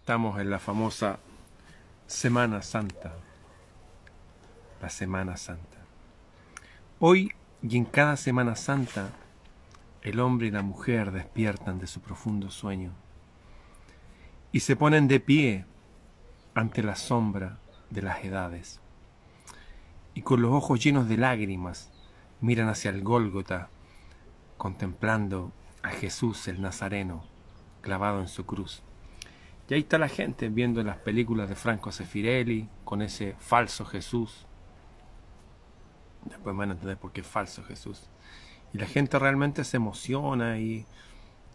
Estamos en la famosa Semana Santa. La Semana Santa. Hoy y en cada Semana Santa, el hombre y la mujer despiertan de su profundo sueño y se ponen de pie ante la sombra de las edades. Y con los ojos llenos de lágrimas miran hacia el Gólgota, contemplando a Jesús el Nazareno clavado en su cruz. Y ahí está la gente viendo las películas de Franco Sefirelli con ese falso Jesús. Después van a entender por qué falso Jesús. Y la gente realmente se emociona y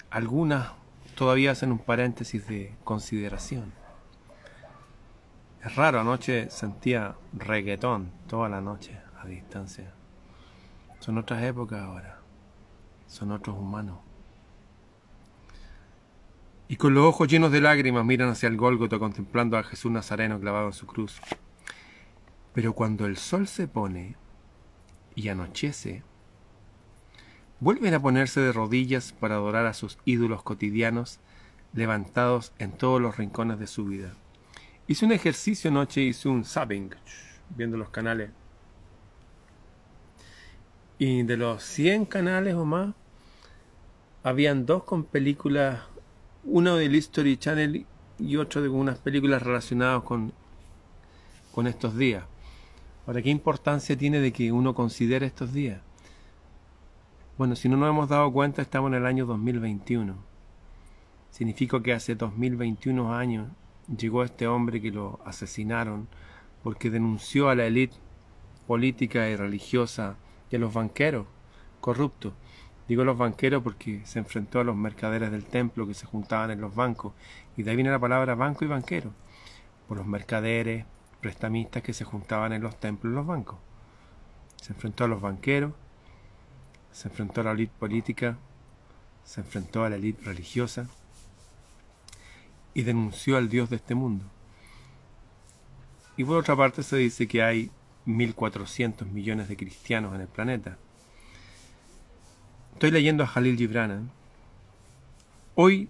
algunas todavía hacen un paréntesis de consideración. Es raro, anoche sentía reggaetón toda la noche a distancia. Son otras épocas ahora. Son otros humanos y con los ojos llenos de lágrimas miran hacia el Gólgota contemplando a Jesús Nazareno clavado en su cruz. Pero cuando el sol se pone y anochece, vuelven a ponerse de rodillas para adorar a sus ídolos cotidianos levantados en todos los rincones de su vida. Hice un ejercicio anoche, hice un zapping, viendo los canales. Y de los 100 canales o más, habían dos con películas uno del History Channel y otro de unas películas relacionadas con, con estos días. Ahora, ¿qué importancia tiene de que uno considere estos días? Bueno, si no nos hemos dado cuenta, estamos en el año 2021. Significa que hace 2021 años llegó este hombre que lo asesinaron porque denunció a la élite política y religiosa y a los banqueros corruptos Digo los banqueros porque se enfrentó a los mercaderes del templo que se juntaban en los bancos. Y de ahí viene la palabra banco y banquero. Por los mercaderes, prestamistas que se juntaban en los templos y los bancos. Se enfrentó a los banqueros, se enfrentó a la élite política, se enfrentó a la élite religiosa y denunció al Dios de este mundo. Y por otra parte se dice que hay 1.400 millones de cristianos en el planeta Estoy leyendo a Jalil Gibran. ¿eh? Hoy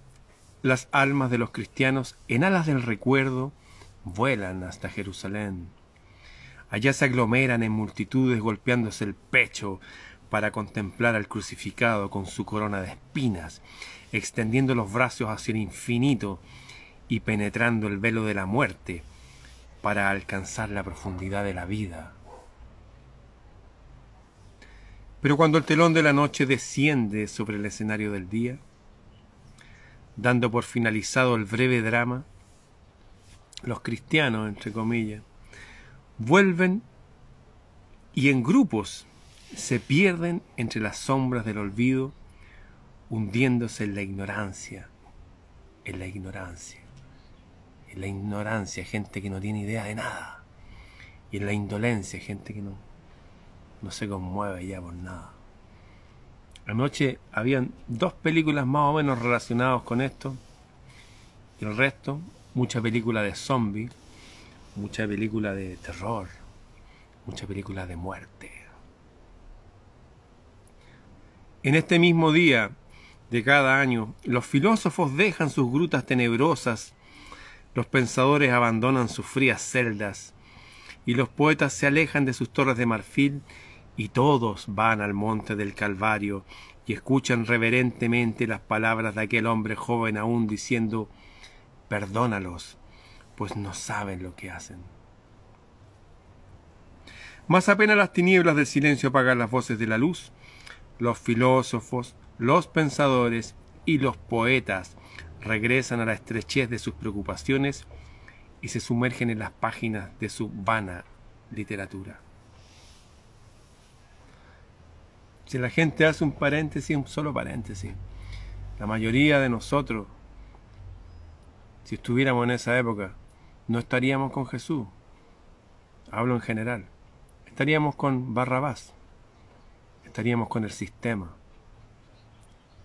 las almas de los cristianos en alas del recuerdo vuelan hasta Jerusalén. Allá se aglomeran en multitudes golpeándose el pecho para contemplar al crucificado con su corona de espinas, extendiendo los brazos hacia el infinito y penetrando el velo de la muerte para alcanzar la profundidad de la vida. Pero cuando el telón de la noche desciende sobre el escenario del día, dando por finalizado el breve drama, los cristianos, entre comillas, vuelven y en grupos se pierden entre las sombras del olvido, hundiéndose en la ignorancia, en la ignorancia, en la ignorancia, gente que no tiene idea de nada, y en la indolencia, gente que no, no se conmueve ya por nada. Anoche habían dos películas más o menos relacionadas con esto. Y el resto, mucha película de zombies, mucha película de terror, mucha película de muerte. En este mismo día de cada año, los filósofos dejan sus grutas tenebrosas, los pensadores abandonan sus frías celdas, y los poetas se alejan de sus torres de marfil y todos van al monte del Calvario y escuchan reverentemente las palabras de aquel hombre joven aún diciendo Perdónalos, pues no saben lo que hacen. Más apenas las tinieblas del silencio apagan las voces de la luz, los filósofos, los pensadores y los poetas regresan a la estrechez de sus preocupaciones y se sumergen en las páginas de su vana literatura. Si la gente hace un paréntesis, un solo paréntesis, la mayoría de nosotros, si estuviéramos en esa época, no estaríamos con Jesús. Hablo en general. Estaríamos con Barrabás. Estaríamos con el sistema.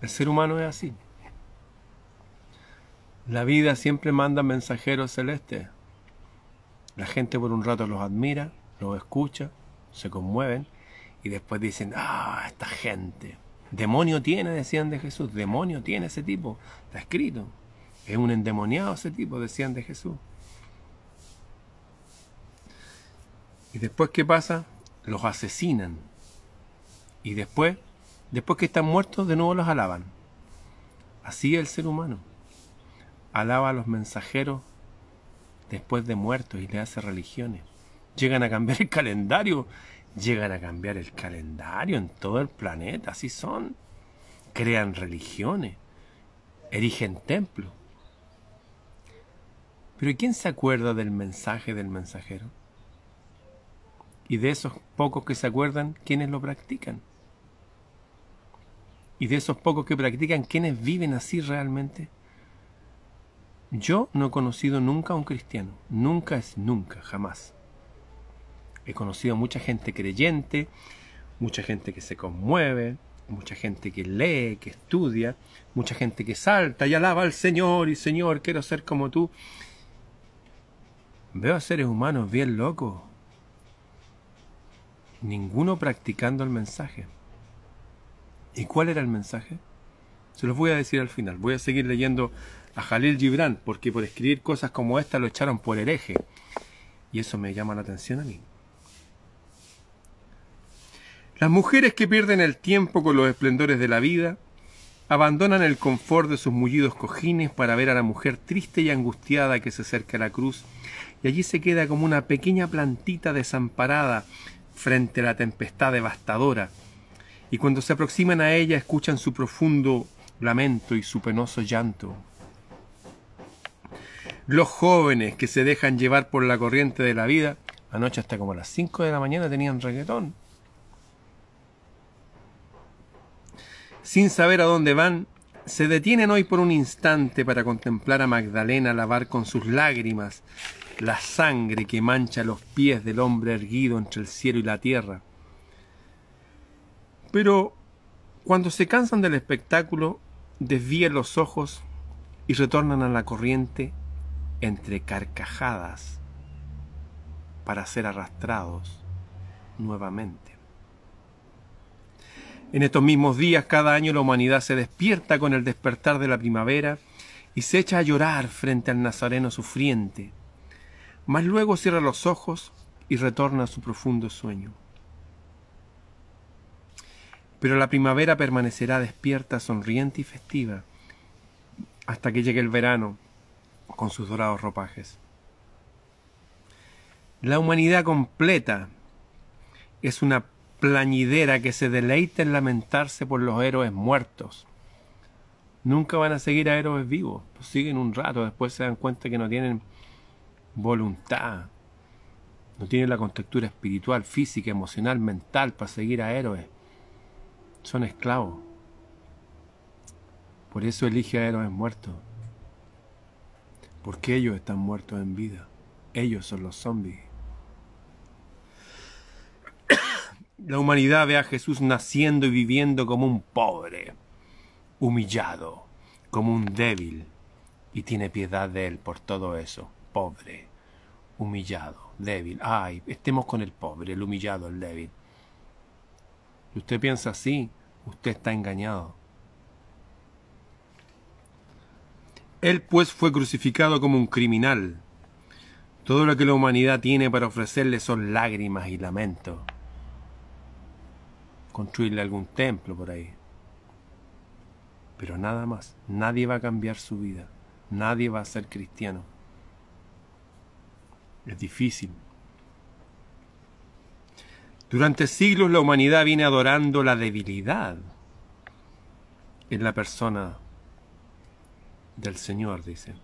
El ser humano es así. La vida siempre manda mensajeros celestes. La gente por un rato los admira, los escucha, se conmueven y después dicen, ah, esta gente. Demonio tiene, decían de Jesús, demonio tiene ese tipo. Está escrito. Es un endemoniado ese tipo, decían de Jesús. Y después, ¿qué pasa? Los asesinan. Y después, después que están muertos, de nuevo los alaban. Así es el ser humano. Alaba a los mensajeros después de muertos y le hace religiones. Llegan a cambiar el calendario. Llegan a cambiar el calendario en todo el planeta. Así son. Crean religiones. Erigen templos. Pero ¿quién se acuerda del mensaje del mensajero? Y de esos pocos que se acuerdan, ¿quiénes lo practican? Y de esos pocos que practican, ¿quiénes viven así realmente? Yo no he conocido nunca a un cristiano. Nunca es nunca, jamás. He conocido mucha gente creyente, mucha gente que se conmueve, mucha gente que lee, que estudia, mucha gente que salta y alaba al Señor y Señor, quiero ser como tú. Veo a seres humanos bien locos, ninguno practicando el mensaje. ¿Y cuál era el mensaje? Se los voy a decir al final. Voy a seguir leyendo a Jalil Gibran, porque por escribir cosas como esta lo echaron por hereje. Y eso me llama la atención a mí. Las mujeres que pierden el tiempo con los esplendores de la vida, abandonan el confort de sus mullidos cojines para ver a la mujer triste y angustiada que se acerca a la cruz y allí se queda como una pequeña plantita desamparada frente a la tempestad devastadora, y cuando se aproximan a ella escuchan su profundo lamento y su penoso llanto. Los jóvenes que se dejan llevar por la corriente de la vida, anoche hasta como las cinco de la mañana tenían reggaetón. Sin saber a dónde van, se detienen hoy por un instante para contemplar a Magdalena lavar con sus lágrimas la sangre que mancha los pies del hombre erguido entre el cielo y la tierra. Pero cuando se cansan del espectáculo, desvían los ojos y retornan a la corriente entre carcajadas para ser arrastrados nuevamente. En estos mismos días, cada año la humanidad se despierta con el despertar de la primavera y se echa a llorar frente al Nazareno sufriente, mas luego cierra los ojos y retorna a su profundo sueño. Pero la primavera permanecerá despierta, sonriente y festiva, hasta que llegue el verano con sus dorados ropajes. La humanidad completa es una plañidera que se deleita en lamentarse por los héroes muertos. Nunca van a seguir a héroes vivos, pues siguen un rato, después se dan cuenta que no tienen voluntad, no tiene la contextura espiritual, física, emocional, mental para seguir a héroes. Son esclavos. Por eso elige a héroes muertos. Porque ellos están muertos en vida. Ellos son los zombies. La humanidad ve a Jesús naciendo y viviendo como un pobre, humillado, como un débil, y tiene piedad de él por todo eso pobre, humillado, débil. Ay, estemos con el pobre, el humillado, el débil. Si usted piensa así, usted está engañado. Él pues fue crucificado como un criminal. Todo lo que la humanidad tiene para ofrecerle son lágrimas y lamentos. Construirle algún templo por ahí. Pero nada más. Nadie va a cambiar su vida. Nadie va a ser cristiano. Es difícil. Durante siglos la humanidad viene adorando la debilidad en la persona del Señor, dice.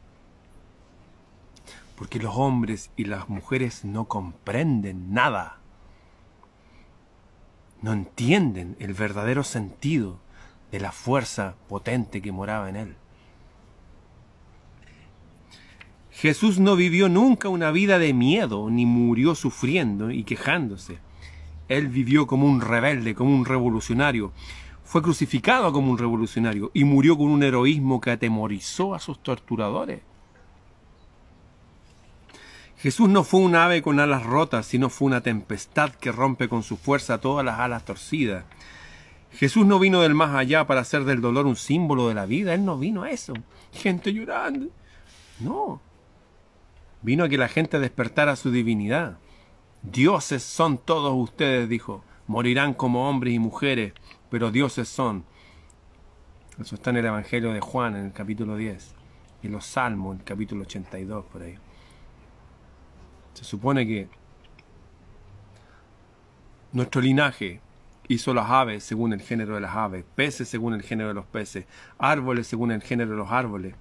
Porque los hombres y las mujeres no comprenden nada. No entienden el verdadero sentido de la fuerza potente que moraba en él. Jesús no vivió nunca una vida de miedo, ni murió sufriendo y quejándose. Él vivió como un rebelde, como un revolucionario. Fue crucificado como un revolucionario y murió con un heroísmo que atemorizó a sus torturadores. Jesús no fue un ave con alas rotas, sino fue una tempestad que rompe con su fuerza todas las alas torcidas. Jesús no vino del más allá para hacer del dolor un símbolo de la vida, Él no vino a eso. gente llorando. No. Vino a que la gente despertara su divinidad. Dioses son todos ustedes, dijo. Morirán como hombres y mujeres, pero dioses son. Eso está en el Evangelio de Juan, en el capítulo 10. Y los Salmos, en el capítulo 82, por ahí. Se supone que nuestro linaje hizo las aves según el género de las aves, peces según el género de los peces, árboles según el género de los árboles,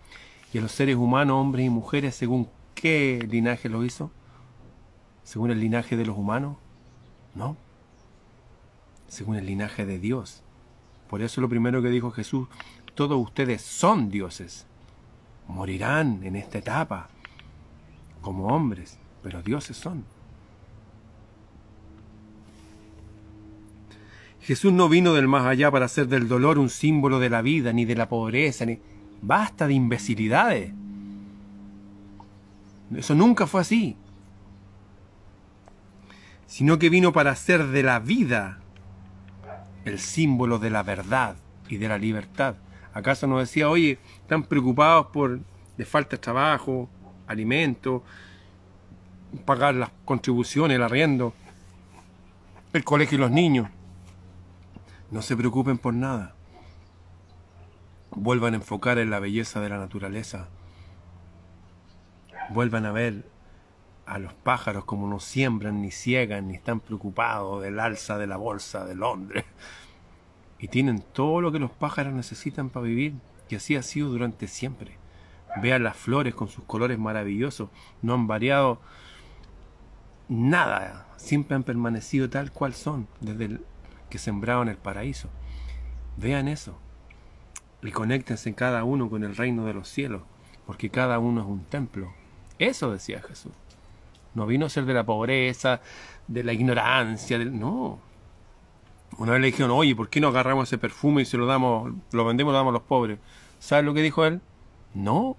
y a los seres humanos, hombres y mujeres, según qué linaje lo hizo, según el linaje de los humanos, no, según el linaje de Dios. Por eso lo primero que dijo Jesús, todos ustedes son dioses, morirán en esta etapa como hombres, pero dioses son. Jesús no vino del más allá para hacer del dolor un símbolo de la vida, ni de la pobreza, ni... Basta de imbecilidades. Eso nunca fue así. Sino que vino para hacer de la vida el símbolo de la verdad y de la libertad. ¿Acaso nos decía, oye, están preocupados por de falta trabajo, alimento, pagar las contribuciones, el arriendo, el colegio y los niños? No se preocupen por nada. Vuelvan a enfocar en la belleza de la naturaleza. Vuelvan a ver a los pájaros como no siembran, ni ciegan, ni están preocupados del alza de la bolsa de Londres. Y tienen todo lo que los pájaros necesitan para vivir, y así ha sido durante siempre. Vean las flores con sus colores maravillosos, no han variado nada, siempre han permanecido tal cual son desde el que sembraron el paraíso. Vean eso. Y conéctense cada uno con el reino de los cielos, porque cada uno es un templo. Eso decía Jesús. No vino a ser de la pobreza, de la ignorancia, del... no. Una vez le dijeron, oye, ¿por qué no agarramos ese perfume y se lo damos, lo vendemos lo damos a los pobres? ¿Sabes lo que dijo él? No.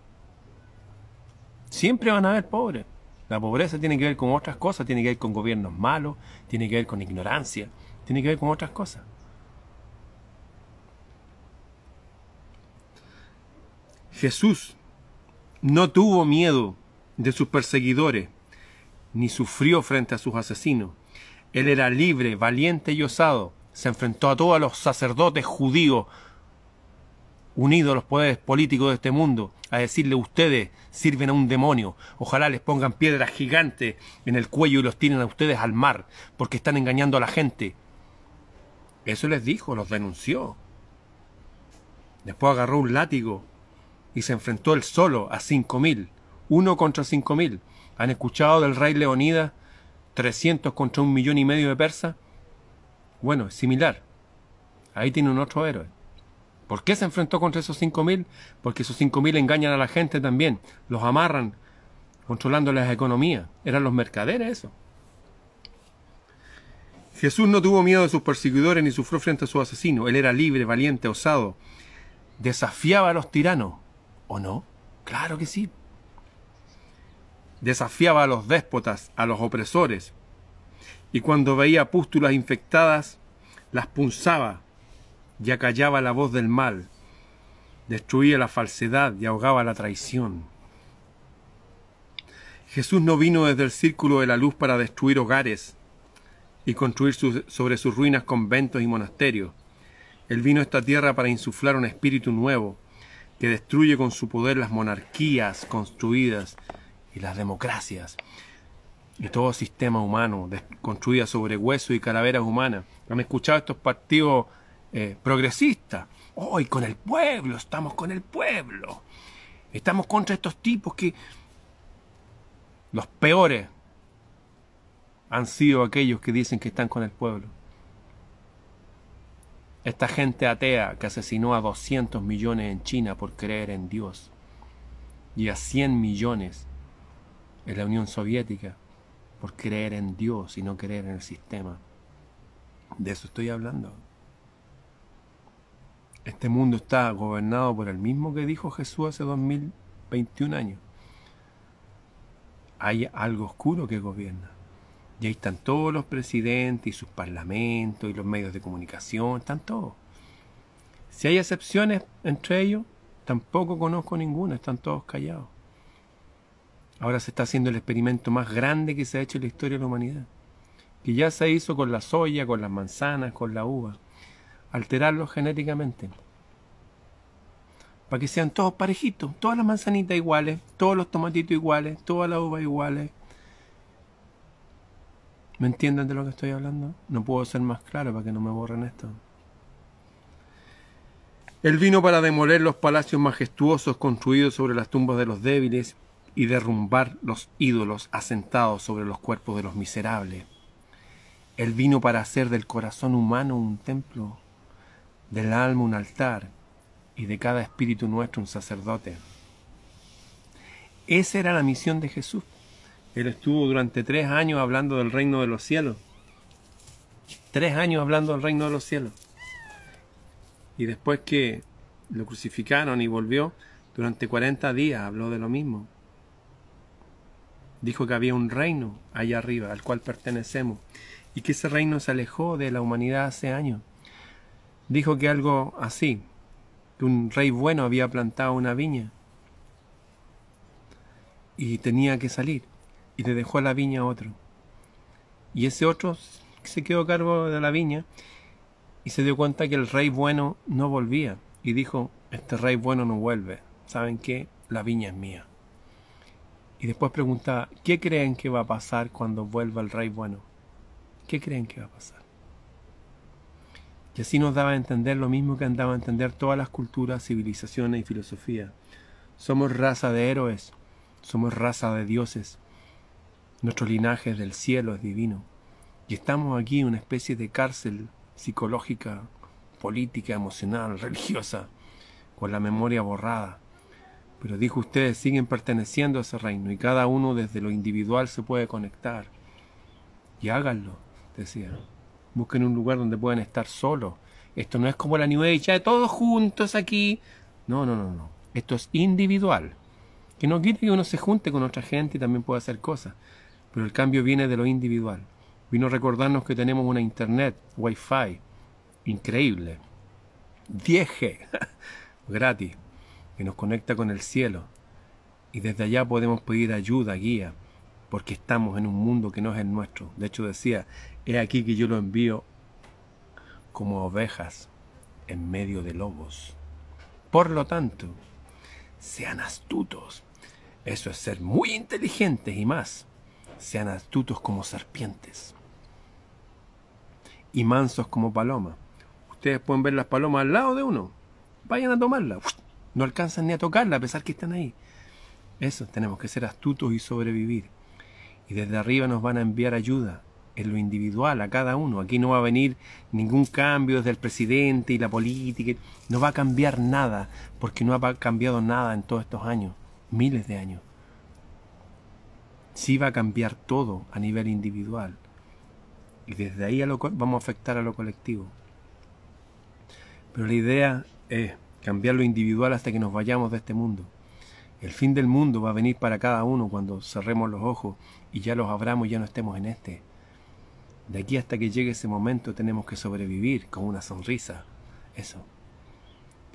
Siempre van a haber pobres. La pobreza tiene que ver con otras cosas, tiene que ver con gobiernos malos, tiene que ver con ignorancia, tiene que ver con otras cosas. Jesús no tuvo miedo de sus perseguidores, ni sufrió frente a sus asesinos. Él era libre, valiente y osado. Se enfrentó a todos los sacerdotes judíos unidos los poderes políticos de este mundo, a decirle ustedes sirven a un demonio, ojalá les pongan piedras gigantes en el cuello y los tiren a ustedes al mar, porque están engañando a la gente. Eso les dijo, los denunció. Después agarró un látigo y se enfrentó él solo a cinco mil, uno contra cinco mil. ¿Han escuchado del rey Leonidas? trescientos contra un millón y medio de persas. Bueno, es similar. Ahí tiene un otro héroe. ¿Por qué se enfrentó contra esos cinco mil? Porque esos cinco mil engañan a la gente también, los amarran, controlando las economías. Eran los mercaderes eso. Jesús no tuvo miedo de sus perseguidores ni sufrió frente a sus asesinos. Él era libre, valiente, osado. Desafiaba a los tiranos. ¿O no? Claro que sí. Desafiaba a los déspotas, a los opresores. Y cuando veía pústulas infectadas, las punzaba y acallaba la voz del mal. Destruía la falsedad y ahogaba la traición. Jesús no vino desde el círculo de la luz para destruir hogares, y construir sobre sus ruinas conventos y monasterios. Él vino a esta tierra para insuflar un espíritu nuevo, que destruye con su poder las monarquías construidas y las democracias y todo sistema humano construido sobre huesos y calaveras humanas. Han escuchado estos partidos eh, progresistas. Hoy con el pueblo, estamos con el pueblo. Estamos contra estos tipos que los peores han sido aquellos que dicen que están con el pueblo. Esta gente atea que asesinó a 200 millones en China por creer en Dios y a 100 millones en la Unión Soviética por creer en Dios y no creer en el sistema. De eso estoy hablando. Este mundo está gobernado por el mismo que dijo Jesús hace 2021 años. Hay algo oscuro que gobierna. Y ahí están todos los presidentes y sus parlamentos y los medios de comunicación, están todos. Si hay excepciones entre ellos, Tampoco conozco ninguno, están todos callados. Ahora se está haciendo el experimento más grande que se ha hecho en la historia de la humanidad, que ya se hizo con la soya, con las manzanas, con la uva, alterarlos genéticamente, para que sean todos parejitos, todas las manzanitas iguales, todos los tomatitos iguales, todas las uvas iguales. ¿Me entienden de lo que estoy hablando? No puedo ser más claro para que no me borren esto. Él vino para demoler los palacios majestuosos construidos sobre las tumbas de los débiles y derrumbar los ídolos asentados sobre los cuerpos de los miserables. Él vino para hacer del corazón humano un templo, del alma un altar y de cada espíritu nuestro un sacerdote. Esa era la misión de Jesús. Él estuvo durante tres años hablando del reino de los cielos. Tres años hablando del reino de los cielos. Y después que lo crucificaron y volvió, durante 40 días habló de lo mismo. Dijo que había un reino allá arriba al cual pertenecemos y que ese reino se alejó de la humanidad hace años. Dijo que algo así, que un rey bueno había plantado una viña y tenía que salir y le dejó la viña a otro. Y ese otro se quedó a cargo de la viña y se dio cuenta que el rey bueno no volvía y dijo, este rey bueno no vuelve, ¿saben qué? La viña es mía. Y después preguntaba, ¿qué creen que va a pasar cuando vuelva el rey bueno? ¿Qué creen que va a pasar? Y así nos daba a entender lo mismo que andaba a entender todas las culturas, civilizaciones y filosofías. Somos raza de héroes, somos raza de dioses. Nuestro linaje del cielo es divino. Y estamos aquí en una especie de cárcel psicológica, política, emocional, religiosa, con la memoria borrada. Pero dijo ustedes siguen perteneciendo a ese reino y cada uno desde lo individual se puede conectar. Y háganlo, decía. Busquen un lugar donde puedan estar solos. Esto no es como la New ya todos juntos aquí. No, no, no, no. Esto es individual. Que no quite que uno se junte con otra gente y también pueda hacer cosas. Pero el cambio viene de lo individual. Vino a recordarnos que tenemos una internet, wifi, increíble. 10G, gratis, que nos conecta con el cielo. Y desde allá podemos pedir ayuda, guía, porque estamos en un mundo que no es el nuestro. De hecho decía, he aquí que yo lo envío como ovejas en medio de lobos. Por lo tanto, sean astutos. Eso es ser muy inteligentes y más. Sean astutos como serpientes y mansos como palomas. Ustedes pueden ver las palomas al lado de uno. Vayan a tomarla. No alcanzan ni a tocarla a pesar que están ahí. Eso, tenemos que ser astutos y sobrevivir. Y desde arriba nos van a enviar ayuda en lo individual a cada uno. Aquí no va a venir ningún cambio desde el presidente y la política. No va a cambiar nada, porque no ha cambiado nada en todos estos años, miles de años. Sí va a cambiar todo a nivel individual. Y desde ahí vamos a afectar a lo colectivo. Pero la idea es cambiar lo individual hasta que nos vayamos de este mundo. El fin del mundo va a venir para cada uno cuando cerremos los ojos y ya los abramos y ya no estemos en este. De aquí hasta que llegue ese momento tenemos que sobrevivir con una sonrisa. Eso.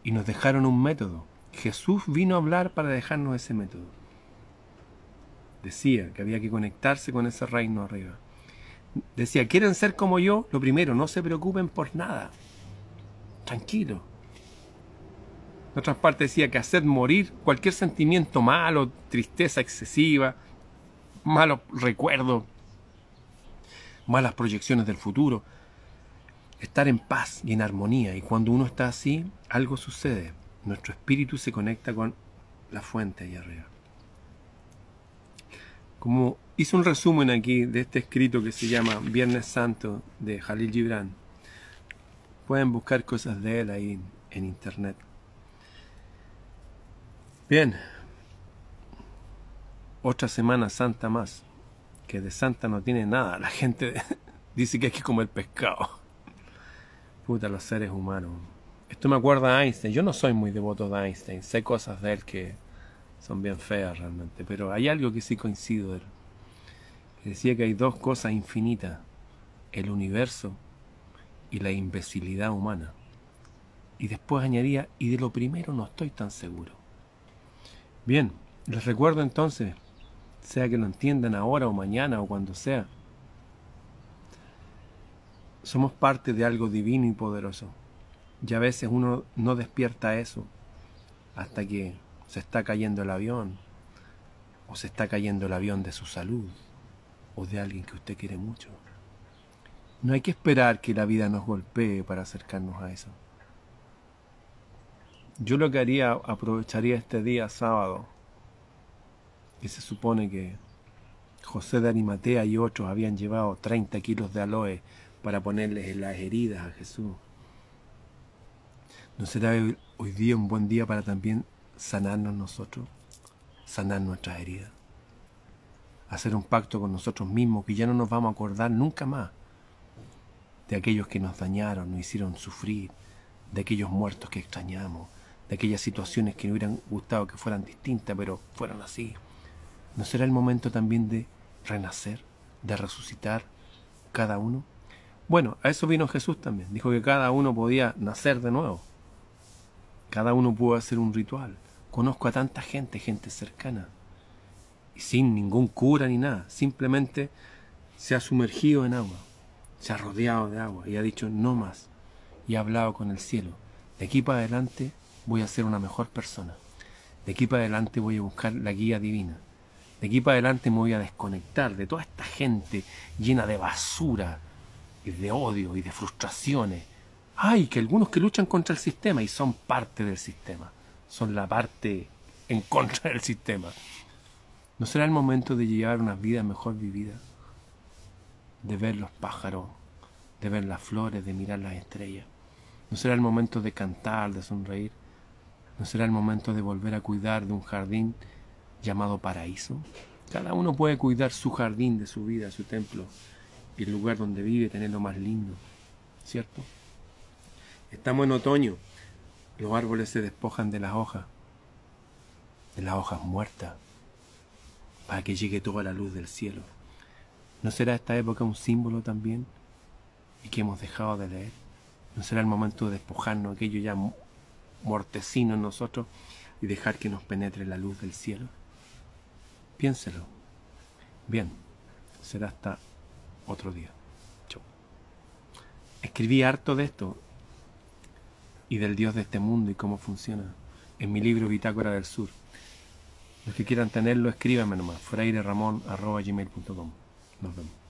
Y nos dejaron un método. Jesús vino a hablar para dejarnos ese método. Decía que había que conectarse con ese reino arriba. Decía, ¿quieren ser como yo? Lo primero, no se preocupen por nada. Tranquilo. En otras partes decía que hacer morir cualquier sentimiento malo, tristeza excesiva, malos recuerdos, malas proyecciones del futuro. Estar en paz y en armonía. Y cuando uno está así, algo sucede. Nuestro espíritu se conecta con la fuente ahí arriba. Como hice un resumen aquí de este escrito que se llama Viernes Santo de Jalil Gibran. Pueden buscar cosas de él ahí en internet. Bien, otra Semana Santa más, que de Santa no tiene nada. La gente dice que hay que comer pescado. Puta, los seres humanos. Esto me acuerda a Einstein. Yo no soy muy devoto de Einstein. Sé cosas de él que son bien feas realmente, pero hay algo que sí coincido. Decía que hay dos cosas infinitas, el universo y la imbecilidad humana. Y después añadía, y de lo primero no estoy tan seguro. Bien, les recuerdo entonces, sea que lo entiendan ahora o mañana o cuando sea, somos parte de algo divino y poderoso. Y a veces uno no despierta eso hasta que se está cayendo el avión, o se está cayendo el avión de su salud, o de alguien que usted quiere mucho. No hay que esperar que la vida nos golpee para acercarnos a eso. Yo lo que haría, aprovecharía este día sábado, que se supone que José de Arimatea y otros habían llevado 30 kilos de aloe para ponerles en las heridas a Jesús. ¿No será hoy día un buen día para también sanarnos nosotros, sanar nuestras heridas? Hacer un pacto con nosotros mismos que ya no nos vamos a acordar nunca más de aquellos que nos dañaron, nos hicieron sufrir, de aquellos muertos que extrañamos, de aquellas situaciones que nos hubieran gustado que fueran distintas, pero fueron así. ¿No será el momento también de renacer, de resucitar cada uno? Bueno, a eso vino Jesús también. Dijo que cada uno podía nacer de nuevo. Cada uno pudo hacer un ritual. Conozco a tanta gente, gente cercana. Y sin ningún cura ni nada. Simplemente se ha sumergido en agua. Se ha rodeado de agua y ha dicho no más. Y ha hablado con el cielo. De aquí para adelante voy a ser una mejor persona. De aquí para adelante voy a buscar la guía divina. De aquí para adelante me voy a desconectar de toda esta gente llena de basura y de odio y de frustraciones hay que algunos que luchan contra el sistema y son parte del sistema, son la parte en contra del sistema. ¿No será el momento de llevar una vida mejor vivida? De ver los pájaros, de ver las flores, de mirar las estrellas. ¿No será el momento de cantar, de sonreír? ¿No será el momento de volver a cuidar de un jardín llamado paraíso? Cada uno puede cuidar su jardín de su vida, su templo, el lugar donde vive, tenerlo más lindo, ¿cierto? Estamos en otoño. Los árboles se despojan de las hojas, de las hojas muertas, para que llegue toda la luz del cielo. ¿No será esta época un símbolo también? Y que hemos dejado de leer. ¿No será el momento de despojarnos aquello ya mortecino en nosotros y dejar que nos penetre la luz del cielo? Piénselo. Bien, será hasta otro día. Chau. Escribí harto de esto y del Dios de este mundo y cómo funciona en mi libro Bitácora del Sur. Los que quieran tenerlo, escríbanme nomás, gmail.com Nos vemos.